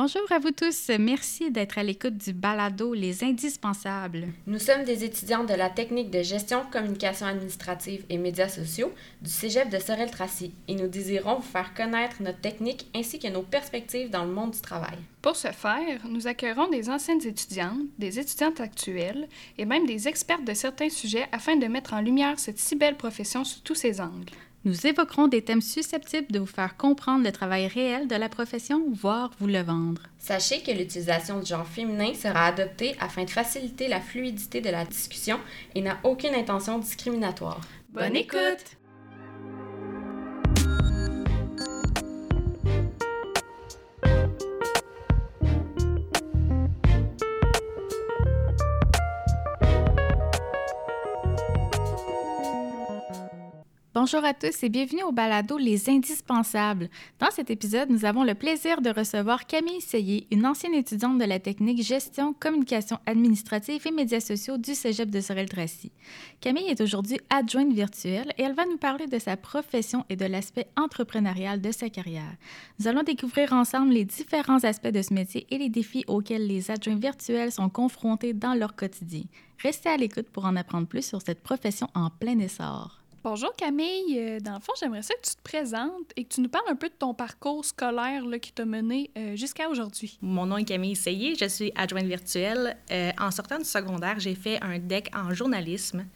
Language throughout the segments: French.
Bonjour à vous tous. Merci d'être à l'écoute du balado Les Indispensables. Nous sommes des étudiants de la technique de gestion, communication administrative et médias sociaux du Cégep de Sorel-Tracy et nous désirons vous faire connaître notre technique ainsi que nos perspectives dans le monde du travail. Pour ce faire, nous accueillerons des anciennes étudiantes, des étudiantes actuelles et même des experts de certains sujets afin de mettre en lumière cette si belle profession sous tous ses angles. Nous évoquerons des thèmes susceptibles de vous faire comprendre le travail réel de la profession, voire vous le vendre. Sachez que l'utilisation du genre féminin sera adoptée afin de faciliter la fluidité de la discussion et n'a aucune intention discriminatoire. Bonne écoute! Bonjour à tous et bienvenue au balado Les Indispensables. Dans cet épisode, nous avons le plaisir de recevoir Camille Seyé, une ancienne étudiante de la technique gestion, communication administrative et médias sociaux du Cégep de Sorel-Tracy. Camille est aujourd'hui adjointe virtuelle et elle va nous parler de sa profession et de l'aspect entrepreneurial de sa carrière. Nous allons découvrir ensemble les différents aspects de ce métier et les défis auxquels les adjoints virtuels sont confrontés dans leur quotidien. Restez à l'écoute pour en apprendre plus sur cette profession en plein essor. Bonjour Camille. Euh, dans le fond, j'aimerais ça que tu te présentes et que tu nous parles un peu de ton parcours scolaire là, qui t'a mené euh, jusqu'à aujourd'hui. Mon nom est Camille Seyé, je suis adjointe virtuelle. Euh, en sortant du secondaire, j'ai fait un DEC en journalisme.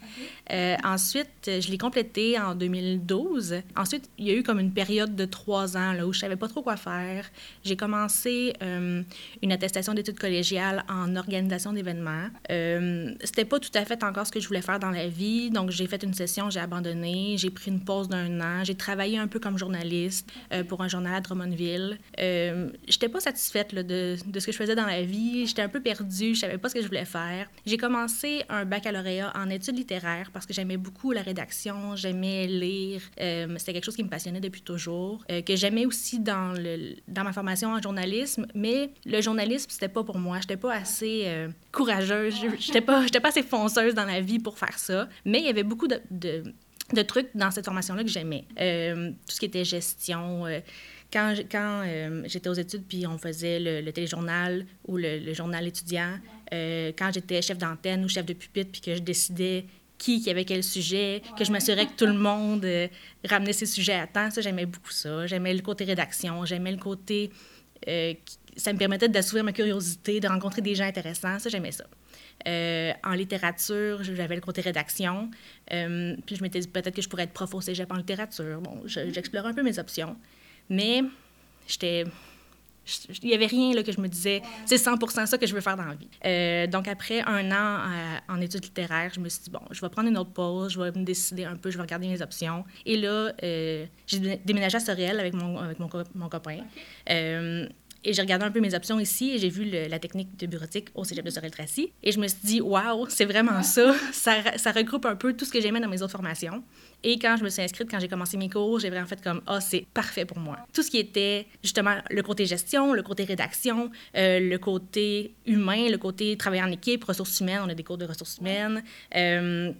ensuite, je l'ai complété en 2012. Ensuite, il y a eu comme une période de trois ans là, où je savais pas trop quoi faire. J'ai commencé une attestation d'études collégiales en organisation d'événements. C'était pas tout à fait encore ce que je voulais faire dans la vie, donc j'ai fait une session, j'ai abandonné j'ai pris une pause d'un an. J'ai travaillé un peu comme journaliste euh, pour un journal à Drummondville. Euh, j'étais pas satisfaite de, de, ce que je faisais dans la vie. J'étais un peu perdue. Je savais pas ce que je voulais faire. J'ai commencé un baccalauréat en études littéraires parce que j'aimais beaucoup la rédaction. J'aimais lire. Euh, c'était quelque chose qui me passionnait depuis toujours. Euh, que j'aimais aussi dans, le, dans ma formation en journalisme. Mais le journalisme, c'était pas pour moi. J'étais pas assez courageuse. J'étais pas, pas assez fonceuse dans la vie pour faire ça. Mais il y avait beaucoup de, de de trucs dans cette formation-là que j'aimais. Euh, tout ce qui était gestion. Euh, quand quand euh, j'étais aux études, puis on faisait le, téléjournal ou le, journal étudiant, quand j'étais chef d'antenne ou chef de pupitre, puis que je décidais qui, qui avait quel sujet, que je m'assurais que tout le monde ramenait ses sujets à temps, ça, j'aimais beaucoup ça. J'aimais le côté rédaction, j'aimais le côté... ça me permettait d'assouvir ma curiosité, de rencontrer des gens intéressants, ça, j'aimais ça. Euh, en littérature, j'avais le côté rédaction. Euh, puis je m'étais dit peut-être que je pourrais être prof au cégep en littérature. Bon, j'explorais un peu mes options. Mais j'étais. Il n'y avait rien là, que je me disais, c'est 100% ça que je veux faire dans la vie. Euh, donc, après un an en études littéraires, je me suis dit, bon, je vais prendre une autre pause, je vais me décider un peu, je vais regarder mes options. Et là, j'ai déménagé à Sorel avec mon, avec mon, mon copain. Et j'ai regardé un peu mes options ici et j'ai vu la technique de bureautique au cégep de Sorel-Tracy. Et je me suis dit, waouh, c'est vraiment ça. ça. ça. regroupe un peu tout ce que j'aimais dans mes autres formations. Et quand je me suis inscrite, quand j'ai commencé mes cours, j'ai vraiment fait comme, ah, oh, c'est parfait pour moi. Tout ce qui était justement le côté gestion, le côté rédaction, euh, le côté humain, le côté travailler en équipe, ressources humaines, on a des cours de ressources humaines. Euh,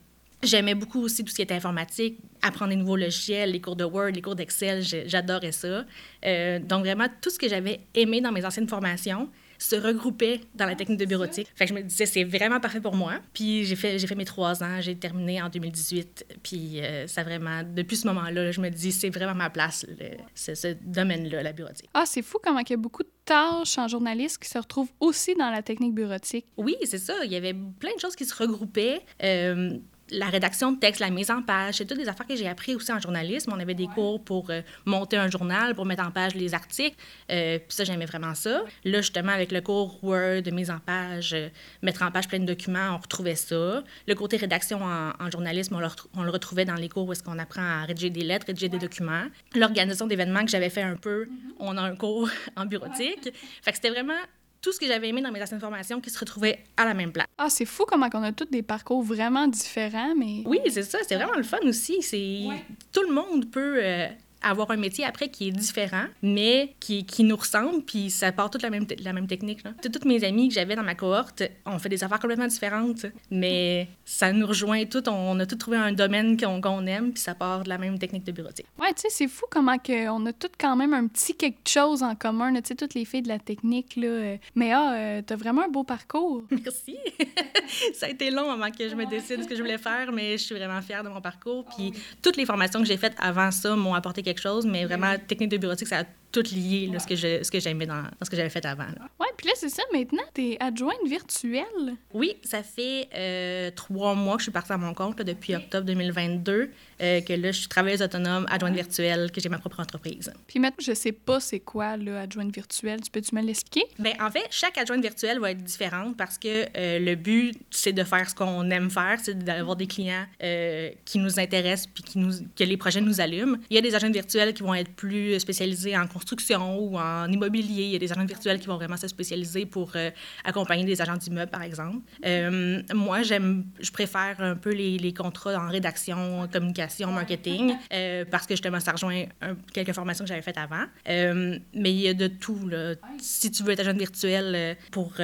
J'aimais beaucoup aussi tout ce qui était informatique, apprendre des nouveaux logiciels, les cours de Word, les cours d'Excel, j'adorais ça. Euh, donc vraiment, tout ce que j'avais aimé dans mes anciennes formations se regroupait dans la technique de bureautique. Fait que je me disais, c'est vraiment parfait pour moi. Puis j'ai fait, j'ai fait mes trois ans, j'ai terminé en 2018. Puis euh, ça vraiment, depuis ce moment-là, je me dis, c'est vraiment ma place, ce, ce domaine-là, la bureautique. Ah, c'est fou comment il y a beaucoup de tâches en journaliste qui se retrouvent aussi dans la technique bureautique. Oui, c'est ça. Il y avait plein de choses qui se regroupaient. Euh, la rédaction de texte, la mise en page, c'est toutes des affaires que j'ai appris aussi en journalisme. On avait des cours pour euh, monter un journal, pour mettre en page les articles. Euh, puis ça, j'aimais vraiment ça. Là, justement, avec le cours Word, de mise en page, euh, mettre en page plein de documents, on retrouvait ça. Le côté rédaction en, journalisme, on le, on le, retrouvait dans les cours où est-ce qu'on apprend à rédiger des lettres, rédiger des documents. L'organisation d'événements que j'avais fait un peu, mm-hmm. on a un cours en bureautique. Fait que c'était vraiment tout ce que j'avais aimé dans mes anciennes formations qui se retrouvait à la même place. Ah, c'est fou comment on a tous des parcours vraiment différents, mais... Oui, c'est ça. C'est vraiment le fun aussi. C'est Tout le monde peut... Euh, avoir un métier après qui est différent, mais qui, qui nous ressemble, puis ça part toute la même, la même technique. Là. Toutes mes amies que j'avais dans ma cohorte, on fait des affaires complètement différentes, mais ça nous rejoint toutes. On a tous trouvé un domaine qu'on aime, puis ça part de la même technique de bureautique. Ouais, tu sais, c'est fou comment que on a toutes quand même un petit quelque chose en commun, tu sais, toutes les filles de la technique, là. Mais ah, euh, t'as vraiment un beau parcours. Merci. ça a été long avant que je me décide ce que je voulais faire, mais je suis vraiment fière de mon parcours. Puis toutes les formations que j'ai faites avant ça m'ont apporté quelque chose, mais vraiment, technique de bureautique, ça a tout lié, là, ce que je, ce que j'aimais dans, dans, ce que j'avais fait avant. Là. Puis là, c'est ça, maintenant, t'es adjointe virtuelle. Oui, ça fait euh, trois mois que je suis partie à mon compte, là, depuis octobre 2022, euh, que là, je suis travailleuse autonome, adjointe virtuelle, que j'ai ma propre entreprise. Puis maintenant, je sais pas c'est quoi, là, adjointe virtuelle. Tu peux-tu me l'expliquer? Bien, en fait, chaque adjointe virtuelle va être différente parce que euh, le but, c'est de faire ce qu'on aime faire, c'est d'avoir des clients euh, qui nous intéressent puis qui nous, que les projets nous allument. Il y a des adjointes virtuelles qui vont être plus spécialisées en construction ou en immobilier. Il y a des adjointes virtuelles qui vont vraiment se spécialiser pour euh, accompagner des agents d'immeubles, par exemple. Euh, moi, j'aime, je préfère un peu les, les, contrats en rédaction, communication, marketing, euh, parce que justement, ça rejoint un, quelques formations que j'avais faites avant. Mais il y a de tout. Là. Si tu veux être agent virtuel pour,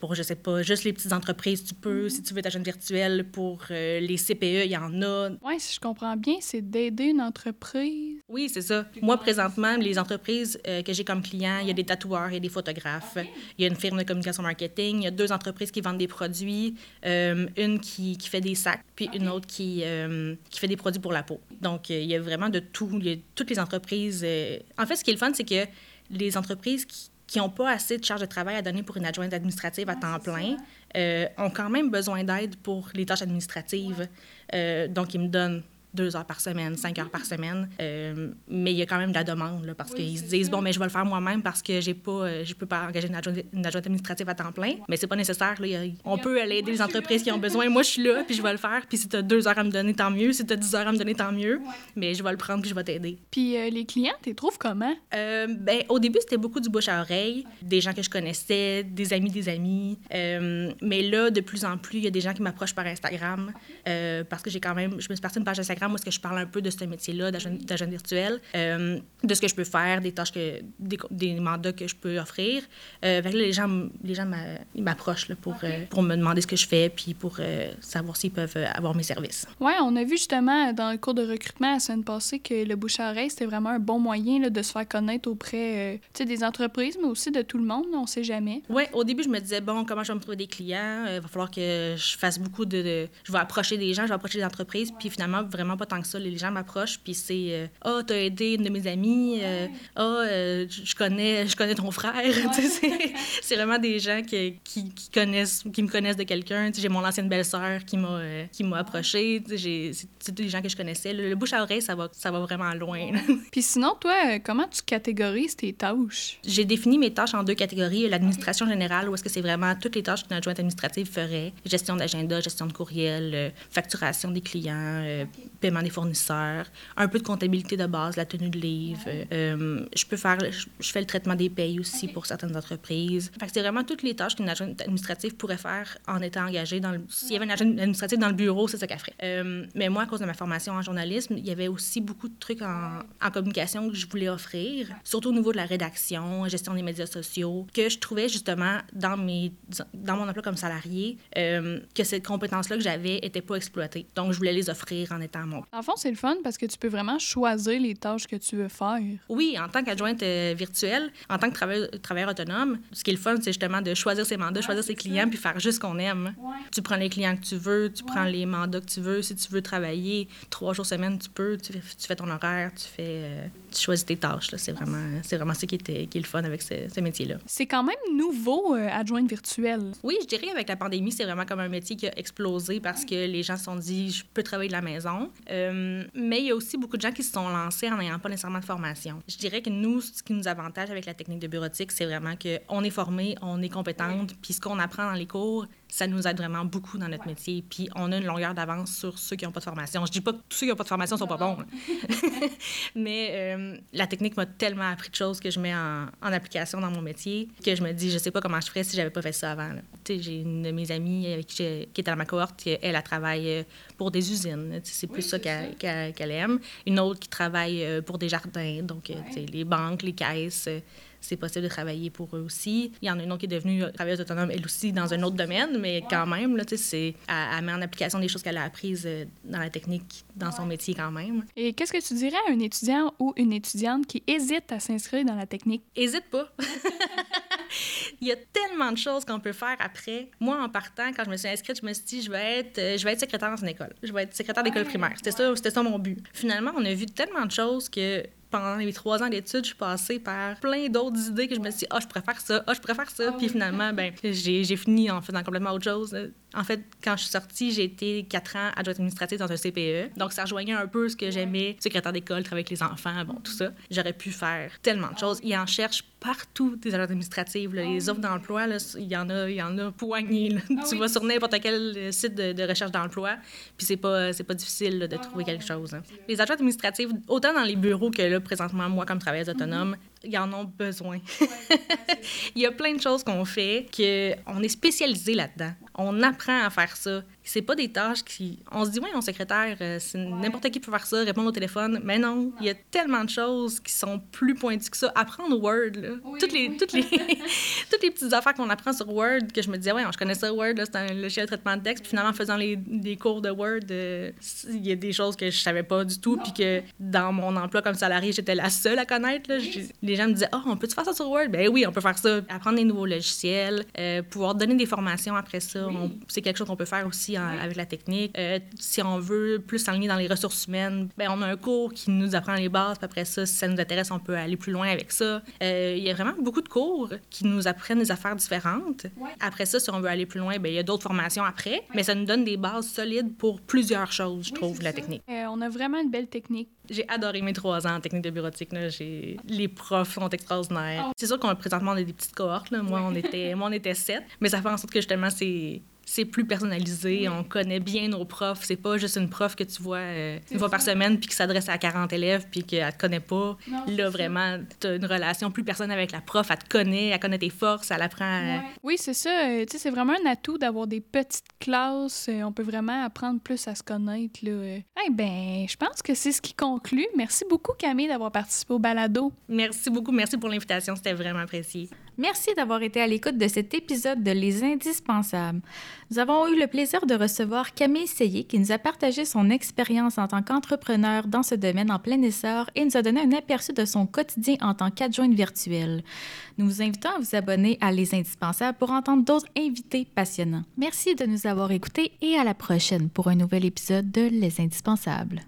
pour, je sais pas, juste les petites entreprises, tu peux. Si tu veux être agent virtuel pour les CPE, il y en a. Oui, si je comprends bien, c'est d'aider une entreprise. Oui, c'est ça. Moi, présentement, les entreprises que j'ai comme clients, il y a des tatoueurs, il y a des photographes, il y a une firme de communication marketing, il y a deux entreprises qui vendent des produits, euh, une qui, qui, fait des sacs, puis une autre qui, euh, qui fait des produits pour la peau. Donc, euh, il y a vraiment de tout. Il y a toutes les entreprises. En fait, ce qui est le fun, c'est que les entreprises qui n'ont pas assez de charge de travail à donner pour une adjointe administrative à temps plein ont quand même besoin d'aide pour les tâches administratives. donc, ils me donnent deux heures par semaine, cinq heures par semaine. Euh, mais il y a quand même de la demande, là, parce oui, qu'ils se disent, ça. bon, mais je vais le faire moi-même parce que j'ai pas, euh, je peux pas engager une adjointe, une adjointe administrative à temps plein. Mais c'est pas nécessaire. Là, a, on peut aller aider les entreprises qui ont besoin. Moi, je suis là, puis je vais le faire. Puis si tu as deux heures à me donner, tant mieux. Si tu as dix heures à me donner, tant mieux. Mais je vais le prendre, puis je vais t'aider. Puis euh, les clients, tu les trouves comment? Ben, au début, c'était beaucoup du bouche à oreille, des gens que je connaissais, des amis des amis. Mais là, de plus en plus, il y a des gens qui m'approchent par Instagram parce que j'ai quand même, je me suis partie une page Instagram où est-ce que je parle un peu de ce métier-là, d'agent virtuel, euh, de ce que je peux faire, des tâches, que, des, des mandats que je peux offrir. Euh, là, les gens, les gens m'approchent pour, okay. euh, pour me demander ce que je fais, puis pour savoir s'ils peuvent avoir mes services. Oui, on a vu justement dans le cours de recrutement la semaine passée que le bouche à oreille, c'était vraiment un bon moyen là, de se faire connaître auprès des entreprises, mais aussi de tout le monde, on ne sait jamais. Oui, au début, je me disais, bon, comment je vais me trouver des clients? Il va falloir que je fasse beaucoup de, de, Je vais approcher des gens, je vais approcher des entreprises, puis finalement, vraiment pas tant que ça. Les gens m'approchent, puis c'est Ah, oh, t'as aidé une de mes amies, ah, oh, euh, je, connais, je connais ton frère. Ouais. c'est vraiment des gens qui, qui, qui, connaissent, qui me connaissent de quelqu'un. J'ai mon ancienne belle-sœur qui m'a euh, qui m'a approché. C'est des gens que je connaissais. Le, le, bouche à oreille, ça va, ça va vraiment loin. puis sinon, toi, comment tu catégorises tes tâches? J'ai défini mes tâches en deux catégories. L'administration générale, où est-ce que c'est vraiment toutes les tâches qu'une adjointe administrative ferait. Gestion d'agenda, gestion de courriel, euh, facturation des clients, euh, paiement des fournisseurs, un peu de comptabilité de base, la tenue de livre. Euh, je peux faire, je, je, fais le traitement des payes aussi okay. pour certaines entreprises. Fait que c'est vraiment toutes les tâches qu'une agente administrative pourrait faire en étant engagée dans le... S'il y avait une agente administrative dans le bureau, c'est ça qu'elle ferait. Euh, mais moi, à cause de ma formation en journalisme, il y avait aussi beaucoup de trucs en, en, communication que je voulais offrir, surtout au niveau de la rédaction, gestion des médias sociaux, que je trouvais justement dans, mes, dans mon emploi comme salarié, euh, que cette compétence-là que j'avais n'était pas exploitée. Donc, je voulais les offrir en étant mon... En fond, c'est le fun parce que tu peux vraiment choisir les tâches que tu veux faire. Oui, en tant qu'adjointe euh, virtuelle, en tant que travailleur, travailleur autonome, ce qui est le fun, c'est justement de choisir ses mandats, ouais, choisir ses clients, puis faire juste ce qu'on aime. Ouais. Tu prends les clients que tu veux, tu ouais. prends les mandats que tu veux. Si tu veux travailler trois jours semaine, tu peux, tu, tu fais ton horaire, tu fais, euh, tu choisis tes tâches. C'est vraiment, c'est vraiment ça qui, était, qui est le fun avec ce, ce métier-là. C'est quand même nouveau, euh, adjointe virtuelle. Oui, je dirais avec la pandémie, c'est vraiment comme un métier qui a explosé parce que les gens se sont dit, je peux travailler de la maison. Euh, mais il y a aussi beaucoup de gens qui se sont lancés en n'ayant pas nécessairement de formation. Je dirais que nous, ce qui nous avantage avec la technique de bureautique, c'est vraiment qu'on est formé, on est compétente, puis ce qu'on apprend dans les cours, ça nous aide vraiment beaucoup dans notre métier. Puis on a une longueur d'avance sur ceux qui n'ont pas de formation. Je dis pas que tous ceux qui n'ont pas de formation sont pas bons, mais euh, la technique m'a tellement appris de choses que je mets en, en, application dans mon métier que je me dis, je sais pas comment je ferais si j'avais pas fait ça avant. J'ai une de mes amies avec qui, qui est dans ma cohorte, elle, elle travaille pour des usines. C'est plus ça qu'elle aime. Une autre qui travaille pour des jardins, donc les banques, les caisses c'est possible de travailler pour eux aussi. Il y en a une autre qui est devenue travailleuse autonome, elle aussi, dans un autre domaine, mais quand même, là, c'est, elle, met en application des choses qu'elle a apprises euh, dans la technique, dans son métier quand même. Et qu'est-ce que tu dirais à un étudiant ou une étudiante qui hésite à s'inscrire dans la technique? Hésite pas! Il y a tellement de choses qu'on peut faire après. Moi, en partant, quand je me suis inscrite, je me suis dit, je vais être, euh, je vais être secrétaire dans une école. Je vais être secrétaire d'école primaire. C'était ça, c'était ça mon but. Finalement, on a vu tellement de choses que pendant les trois ans d'études, je suis passée par plein d'autres idées que je me suis dit, ah, oh, je préfère ça, ah, oh, je préfère ça. Ah Puis finalement, ben, j'ai fini en faisant complètement autre chose. En fait, quand je suis sortie, j'ai été quatre ans adjointe administrative dans un CPE. Donc, ça rejoignait un peu ce que j'aimais, secrétaire d'école, travailler avec les enfants, bon, tout ça. J'aurais pu faire tellement de choses. Ils en cherchent partout, des adjointes administratives. Les offres d'emploi, il y en a, il y en a poignées. tu vas sur n'importe quel site de, recherche d'emploi, puis c'est pas, c'est pas difficile de trouver quelque chose. Hein. Les adjointes administratives, autant dans les bureaux que là, présentement, moi, comme travailleuse autonome, ils en ont besoin. il y a plein de choses qu'on fait qu'on est spécialisé là-dedans. On apprend à faire ça c'est pas des tâches qui. On se dit, oui, mon secrétaire, euh, c'est n'importe qui peut faire ça, répondre au téléphone. Mais non, il y a tellement de choses qui sont plus pointues que ça. Apprendre Word, là. toutes, les, toutes, les, toutes les petites affaires qu'on apprend sur Word, que je me disais, ouais, je connais ça, Word, c'est un logiciel de traitement de texte. Puis finalement, en faisant les, des cours de Word, euh, il y a des choses que je savais pas du tout. Puis que dans mon emploi comme salarié, j'étais la seule à connaître. Là. Les gens me disaient, oh, on peut-tu faire ça sur Word? Ben oui, on peut faire ça. Apprendre des nouveaux logiciels, euh, pouvoir donner des formations après ça. C'est quelque chose qu'on peut faire aussi avec la technique. Euh, si on veut plus s'enligner dans les ressources humaines, ben on a un cours qui nous apprend les bases. Puis après ça, si ça nous intéresse, on peut aller plus loin avec ça. Euh, il y a vraiment beaucoup de cours qui nous apprennent des affaires différentes. Après ça, si on veut aller plus loin, ben il y a d'autres formations après. Mais ça nous donne des bases solides pour plusieurs choses, je trouve, la technique. Euh, on a vraiment une belle technique. J'ai adoré mes trois ans en technique de bureautique. Là. Les profs sont extraordinaires. Oh. C'est sûr qu'on présentement on a des petites cohortes. Là. Moi, on était, moi, on était sept. Mais ça fait en sorte que justement, c'est c'est plus personnalisé. On connaît bien nos profs. C'est pas juste une prof que tu vois euh, une fois par semaine puis qui s'adresse à 40 élèves puis qu'elle te connaît pas. Là, vraiment, tu as une relation plus personnelle avec la prof. Elle te connaît, elle connaît tes forces, elle apprend. Euh, oui, c'est ça. Euh, tu sais, c'est vraiment un atout d'avoir des petites classes. on peut vraiment apprendre plus à se connaître. Là. Eh ben, je pense que c'est ce qui conclut. Merci beaucoup, Camille, d'avoir participé au balado. Merci beaucoup. Merci pour l'invitation. C'était vraiment apprécié. Merci d'avoir été à l'écoute de cet épisode de Les Indispensables. Nous avons eu le plaisir de recevoir Camille Seyé qui nous a partagé son expérience en tant qu'entrepreneur dans ce domaine en plein essor et nous a donné un aperçu de son quotidien en tant qu'adjointe virtuelle. Nous vous invitons à vous abonner à Les Indispensables pour entendre d'autres invités passionnants. Merci de nous avoir écoutés et à la prochaine pour un nouvel épisode de Les Indispensables.